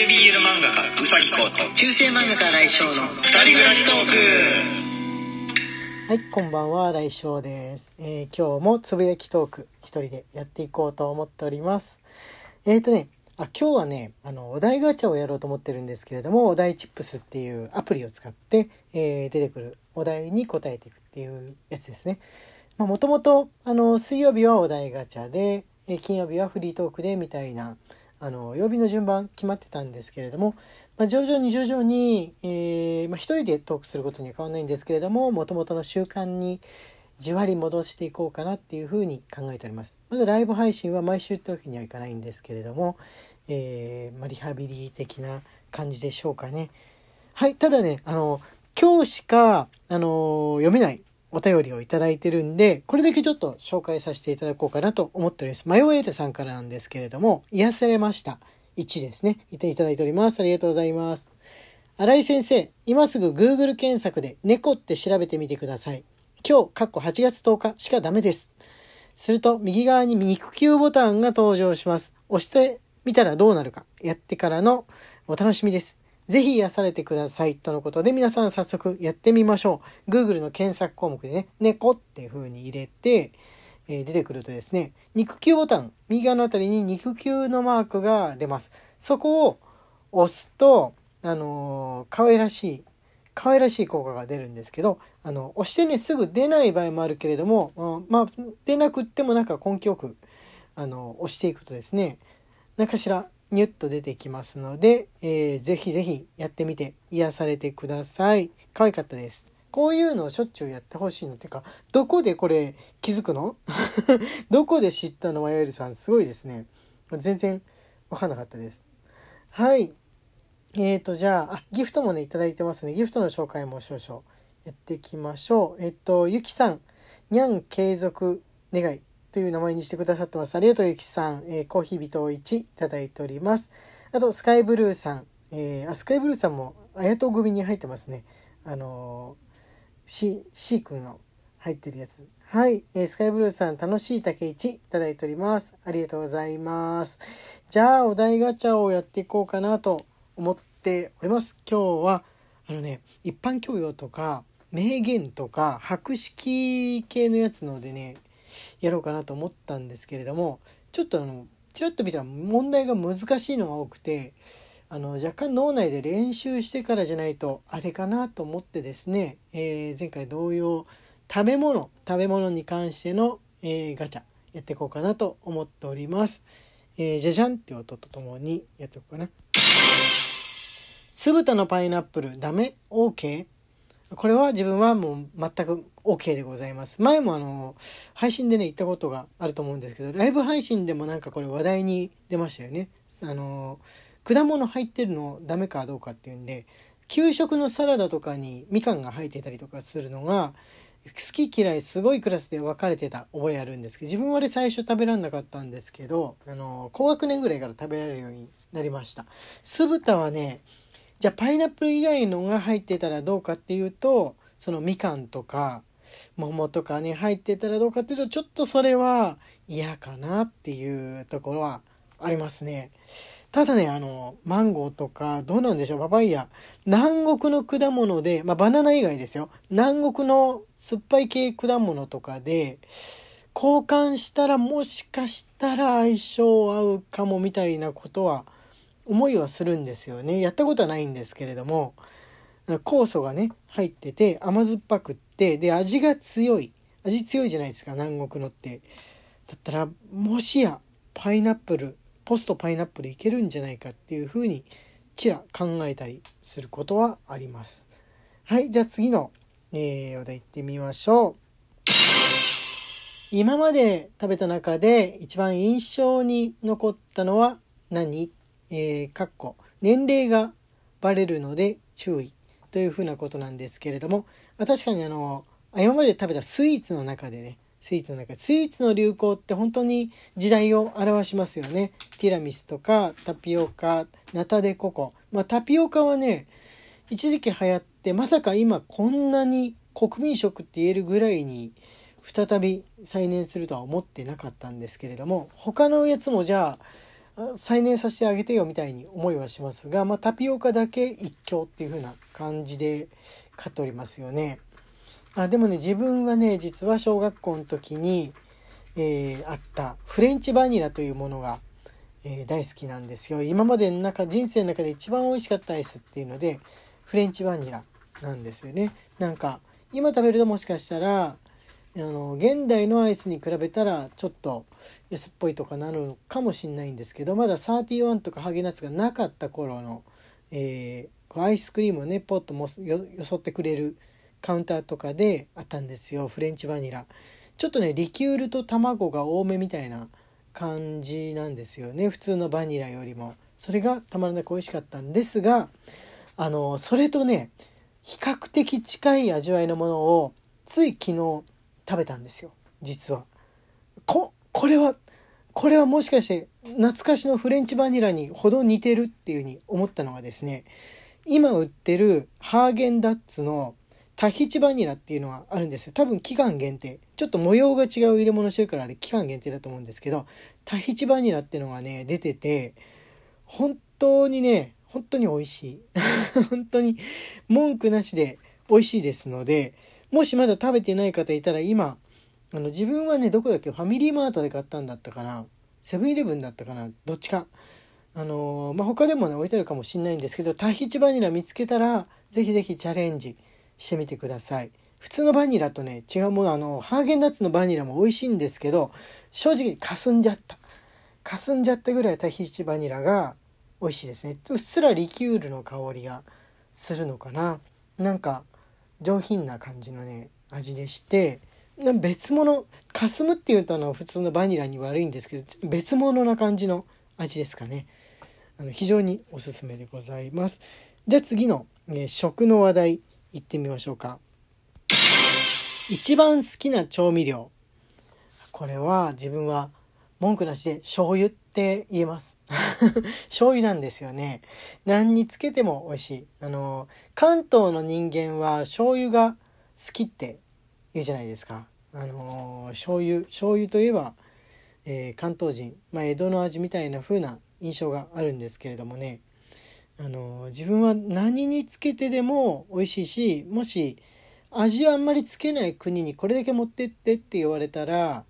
系 BL 漫画家うさぎこと中世漫画家来翔の二人暮らしトークはい、こんばんは、来翔です。えー今日もつぶやきトーク一人でやっていこうと思っております。えーとね、あ今日はね、あのお題ガチャをやろうと思ってるんですけれども、お題チップスっていうアプリを使って、えー出てくるお題に答えていくっていうやつですね。まあもともとあの水曜日はお題ガチャで、えー金曜日はフリートークでみたいなあの曜日の順番決まってたんですけれども、まあ、徐々に徐々に、えーまあ、一人でトークすることには変わらないんですけれどももともとの習慣にじわり戻していこうかなっていうふうに考えております。まだライブ配信は毎週ってわけにはいかないんですけれども、えーまあ、リハビリ的な感じでしょうかね。はい、ただね、あの、今日しか、あの読めないお便りをいただいてるんで、これだけちょっと紹介させていただこうかなと思っております。マヨエールさんからなんですけれども、癒されました。1ですね。いていただいております。ありがとうございます。新井先生、今すぐ Google 検索で猫って調べてみてください。今日、かっこ8月10日しかダメです。すると、右側に肉球ボタンが登場します。押してみたらどうなるか、やってからのお楽しみです。ぜひ癒されてください。とのことで、皆さん早速やってみましょう。Google の検索項目でね、猫っていう風に入れて、え出てくるとですね、肉球ボタン、右側のあたりに肉球のマークが出ます。そこを押すと、あのー可愛らしい、可愛らしい効果が出るんですけど、あの、押してね、すぐ出ない場合もあるけれども、まあ、出なくってもなんか根気よく、あの、押していくとですね、何かしらニュッと出てきますので、えーぜひぜひやってみて癒されてください。可愛かったです。こういうのをしょっちゅうやってほしいのっていうか、どこでこれ気づくの？どこで知ったの？マヨエルさん、すごいですね。全然わかんなかったです。はい。えーと、じゃあ、あ、ギフトもね、いただいてますね。ギフトの紹介も少々やっていきましょう。えっと、ゆきさん、にゃん継続願いという名前にしてくださってます。ありがとう、ゆきさん。えーコーヒー人を1いただいております。あと、スカイブルーさん。えーあ、スカイブルーさんも、あやと組に入ってますね。あのー、シ、シー君の入ってるやつ。はい。えースカイブルーさん、楽しい竹一いただいております。ありがとうございます。じゃあ、お題ガチャをやっていこうかなと思っております。今日は、あのね、一般教養とか、名言とか、博識系のやつのでね、やろうかなと思ったんですけれども、ちょっとあの、ちらっと見たら問題が難しいのが多くて、あの若干脳内で練習してからじゃないとあれかなと思ってですね、えー前回同様食べ物食べ物に関しての、えーガチャやっていこうかなと思っております。えーじゃじゃんって音とともにやっていこうかな。酢豚のパイナップルダメ ?OK? これは自分はもう全く OK でございます。前もあの配信でね言ったことがあると思うんですけどライブ配信でもなんかこれ話題に出ましたよね。あの果物入ってるのダメかどうかっていうんで給食のサラダとかにみかんが入ってたりとかするのが好き嫌いすごいクラスで分かれてた覚えあるんですけど自分はあれ最初食べられなかったんですけどあの高学年ぐらいから食べられるようになりました酢豚はねじゃあパイナップル以外のが入ってたらどうかっていうとそのみかんとか桃とかね入ってたらどうかっていうとちょっとそれは嫌かなっていうところはありますね。ただねあのマンゴーとかどうなんでしょう？パパイヤ。南国の果物で、まあ、バナナ以外ですよ。南国の酸っぱい系果物とかで交換したらもしかしたら相性合うかもみたいなことは思いはするんですよね。やったことはないんですけれども酵素がね入ってて甘酸っぱくってで味が強い。味強いじゃないですか南国のって。だったらもしやパイナップルポストパイナップルいけるんじゃないかっていうふうにちら考えたりすることはあります。はいじゃあ次の、えー、お題いってみましょう。今まで食べた中で一番印象に残ったのは何？えー、かっこ年齢がバレるので注意というふうなことなんですけれども、まあ確かにあの今まで食べたスイーツの中でねスイーツの中スイーツの流行って本当に時代を表しますよね。ティラミスとかタピオカナタデココ。まあタピオカはね一時期流行ってまさか今こんなに国民食って言えるぐらいに再び再燃するとは思ってなかったんですけれども他のやつもじゃあ再燃させてあげてよみたいに思いはしますが、まあ、タピオカだけ一強っていう風な感じで買っておりますよね。あでもね自分はね実は小学校の時に、えー、あったフレンチバニラというものが、えー、大好きなんですよ。今までの中人生の中で一番美味しかったアイスっていうのでフレンチバニラなんですよね。なんか今食べるともしかしたらあの現代のアイスに比べたらちょっと安っぽいとかなるのかもしんないんですけどまだ31とかハゲナッツがなかった頃の、えー、アイスクリームをねポッともよそってくれるカウンターとかであったんですよ。フレンチバニラ。ちょっとねリキュールと卵が多めみたいな感じなんですよね。普通のバニラよりも。それがたまらなく美味しかったんですがあのそれとね比較的近い味わいのものをつい昨日食べたんですよ。実は。ここれはこれはもしかして懐かしのフレンチバニラにほど似てるっていうふうに思ったのがですね今売ってるハーゲンダッツのタヒチバニラっていうのがあるんですよ。多分期間限定。ちょっと模様が違う入れ物してるからあれ期間限定だと思うんですけどタヒチバニラっていうのがね出てて本当にね本当に美味しい。本当に文句なしで美味しいですのでもしまだ食べてない方いたら今あの自分はねどこだっけ？ファミリーマートで買ったんだったかな。セブンイレブンだったかな。どっちか。あのー、まあ、他でもね置いてあるかもしんないんですけどタヒチバニラ見つけたら是非是非チャレンジしてみてください。普通のバニラとね違うものあのハーゲンダッツのバニラも美味しいんですけど正直かすんじゃった。かすんじゃったぐらいタヒチバニラが美味しいですね。うっすらリキュールの香りがするのかな。なんか上品な感じのね味でして別物かすむっていうとあの普通のバニラに悪いんですけど別物な感じの味ですかね。あの非常におすすめでございます。じゃあ次の、え食の話題いってみましょうか。一番好きな調味料。これは自分は文句なしで醤油って言えます。醤油なんですよね。何につけても美味しい。あの関東の人間は醤油が好きって言うじゃないですか。あの醤油醤油といえば、えー、関東人、まあ、江戸の味みたいな風な印象があるんですけれどもね。あの自分は何につけてでも美味しいしもし味をあんまりつけない国にこれだけ持ってってって言われたら、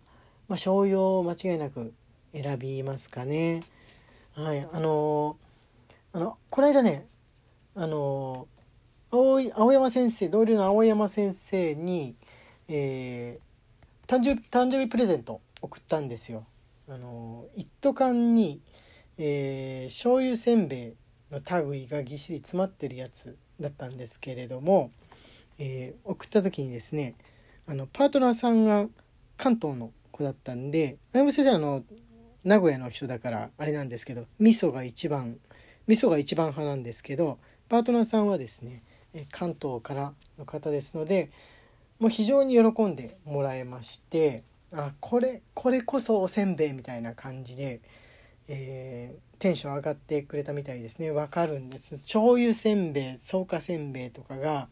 まあ、醤油を間違いなく選びますかね。はい、あのあのこの間ねあの青青山先生同僚の青山先生に、えー、誕生日誕生日プレゼント送ったんですよ。あの一斗缶に、えー、醤油せんべいの類がぎっしり詰まってるやつだったんですけれども、えー、送った時にですねあのパートナーさんが関東の子だったんで青山先生あの名古屋の人だからあれなんですけど味噌が一番味噌が一番派なんですけどパートナーさんはですね関東からの方ですのでもう非常に喜んでもらえましてあこれこれこそおせんべいみたいな感じで、えー、テンション上がってくれたみたいですね。わかるんです。醤油せんべい草加せんべいとかが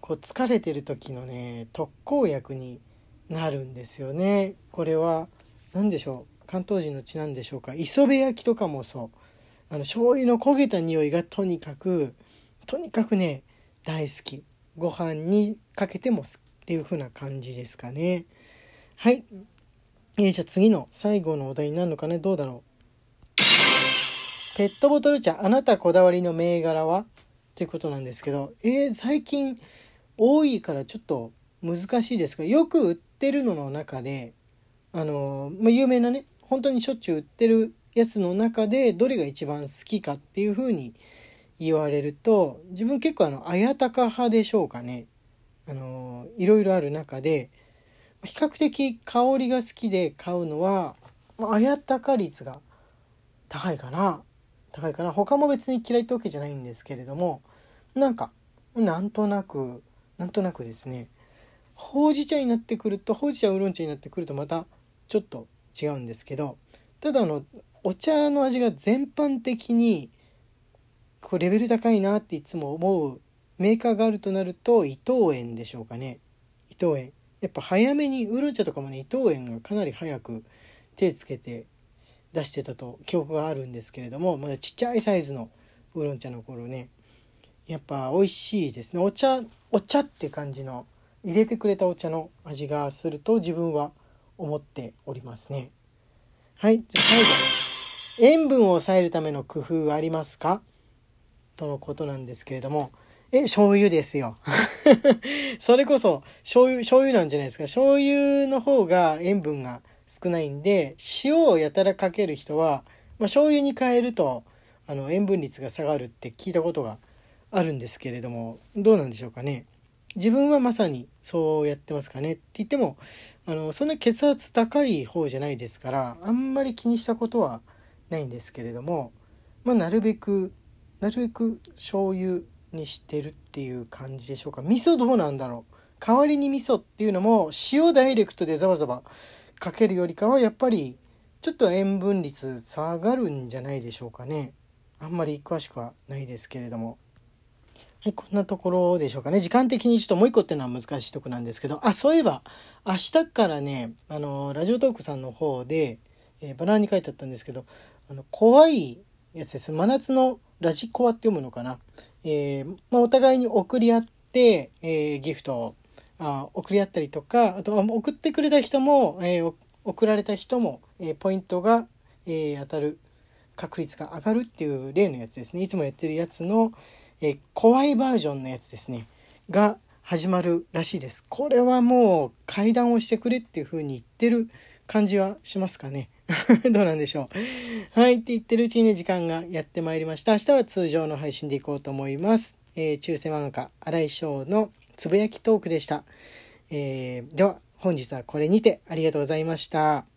こう疲れてる時のね特効薬になるんですよね。これは何でしょう？関東人の血なんでしょうか？磯辺焼きとかもそう。あの醤油の焦げた匂いがとにかくとにかくね大好き。ご飯にかけてもっていう風な感じですかね。はい、えー、じゃあ次の最後のお題になるのかね？どうだろう？ペットボトル茶あなたこだわりの銘柄は？ということなんですけどえー、最近多いからちょっと難しいですがよく売ってるのの中であのまあ、有名なね本当にしょっちゅう売ってるやつの中でどれが一番好きかっていう風に言われると自分結構あの綾鷹派でしょうかね。あのいろいろある中で比較的香りが好きで買うのは綾鷹率が高いかな。高いかな。他も別に嫌いってわけじゃないんですけれどもなんかなんとなくなんとなくですねほうじ茶になってくるとほうじ茶ウーロン茶になってくるとまたちょっと違うんですけどただあのお茶の味が全般的にこうレベル高いなっていつも思うメーカーがあるとなると伊藤園でしょうかね。伊藤園。やっぱ早めにウーロン茶とかもね伊藤園がかなり早く手つけて出してたと記憶があるんですけれどもまだちっちゃいサイズのウーロン茶の頃ねやっぱ美味しいですね。お茶お茶って感じの入れてくれたお茶の味がすると自分は思っておりますね。はいじゃ最後塩分を抑えるための工夫はありますか？とのことなんですけれども。え醤油ですよ。それこそ醤油醤油なんじゃないですか。醤油の方が塩分が少ないんで塩をやたらかける人は、まあ、醤油に変えるとあの塩分率が下がるって聞いたことがあるんですけれどもどうなんでしょうかね？自分はまさにそうやってますかねって言ってもあのそんな血圧高い方じゃないですからあんまり気にしたことはないんですけれども、まあ、なるべくなるべく醤油にしてるっていう感じでしょうか。味噌どうなんだろう。代わりに味噌っていうのも塩ダイレクトでザバザバかけるよりかはやっぱりちょっと塩分率下がるんじゃないでしょうかね。あんまり詳しくはないですけれども。はいこんなところでしょうかね。時間的にちょっともう一個っていうのは難しいとこなんですけど。あそういえば明日からねあのラジオトークさんの方で、えー、バナーに書いてあったんですけどあの怖いやつです。真夏のラジコアって読むのかな、えー、まあ、お互いに送り合って、えー、ギフトをあ送り合ったりとかあと送ってくれた人も、え、送られた人も、えポイントが、え当たる確率が上がるっていう例のやつですね。いつもやってるやつの、え怖いバージョンのやつですね。が始まるらしいです。これはもう階段をしてくれっていう風に言ってる感じはしますかね。どうなんでしょう。はいって言ってるうちにね時間がやってまいりました。明日は通常の配信でいこうと思います、えー、中世漫画家新井翔のつぶやきトークでした、えー、では本日はこれにてありがとうございました。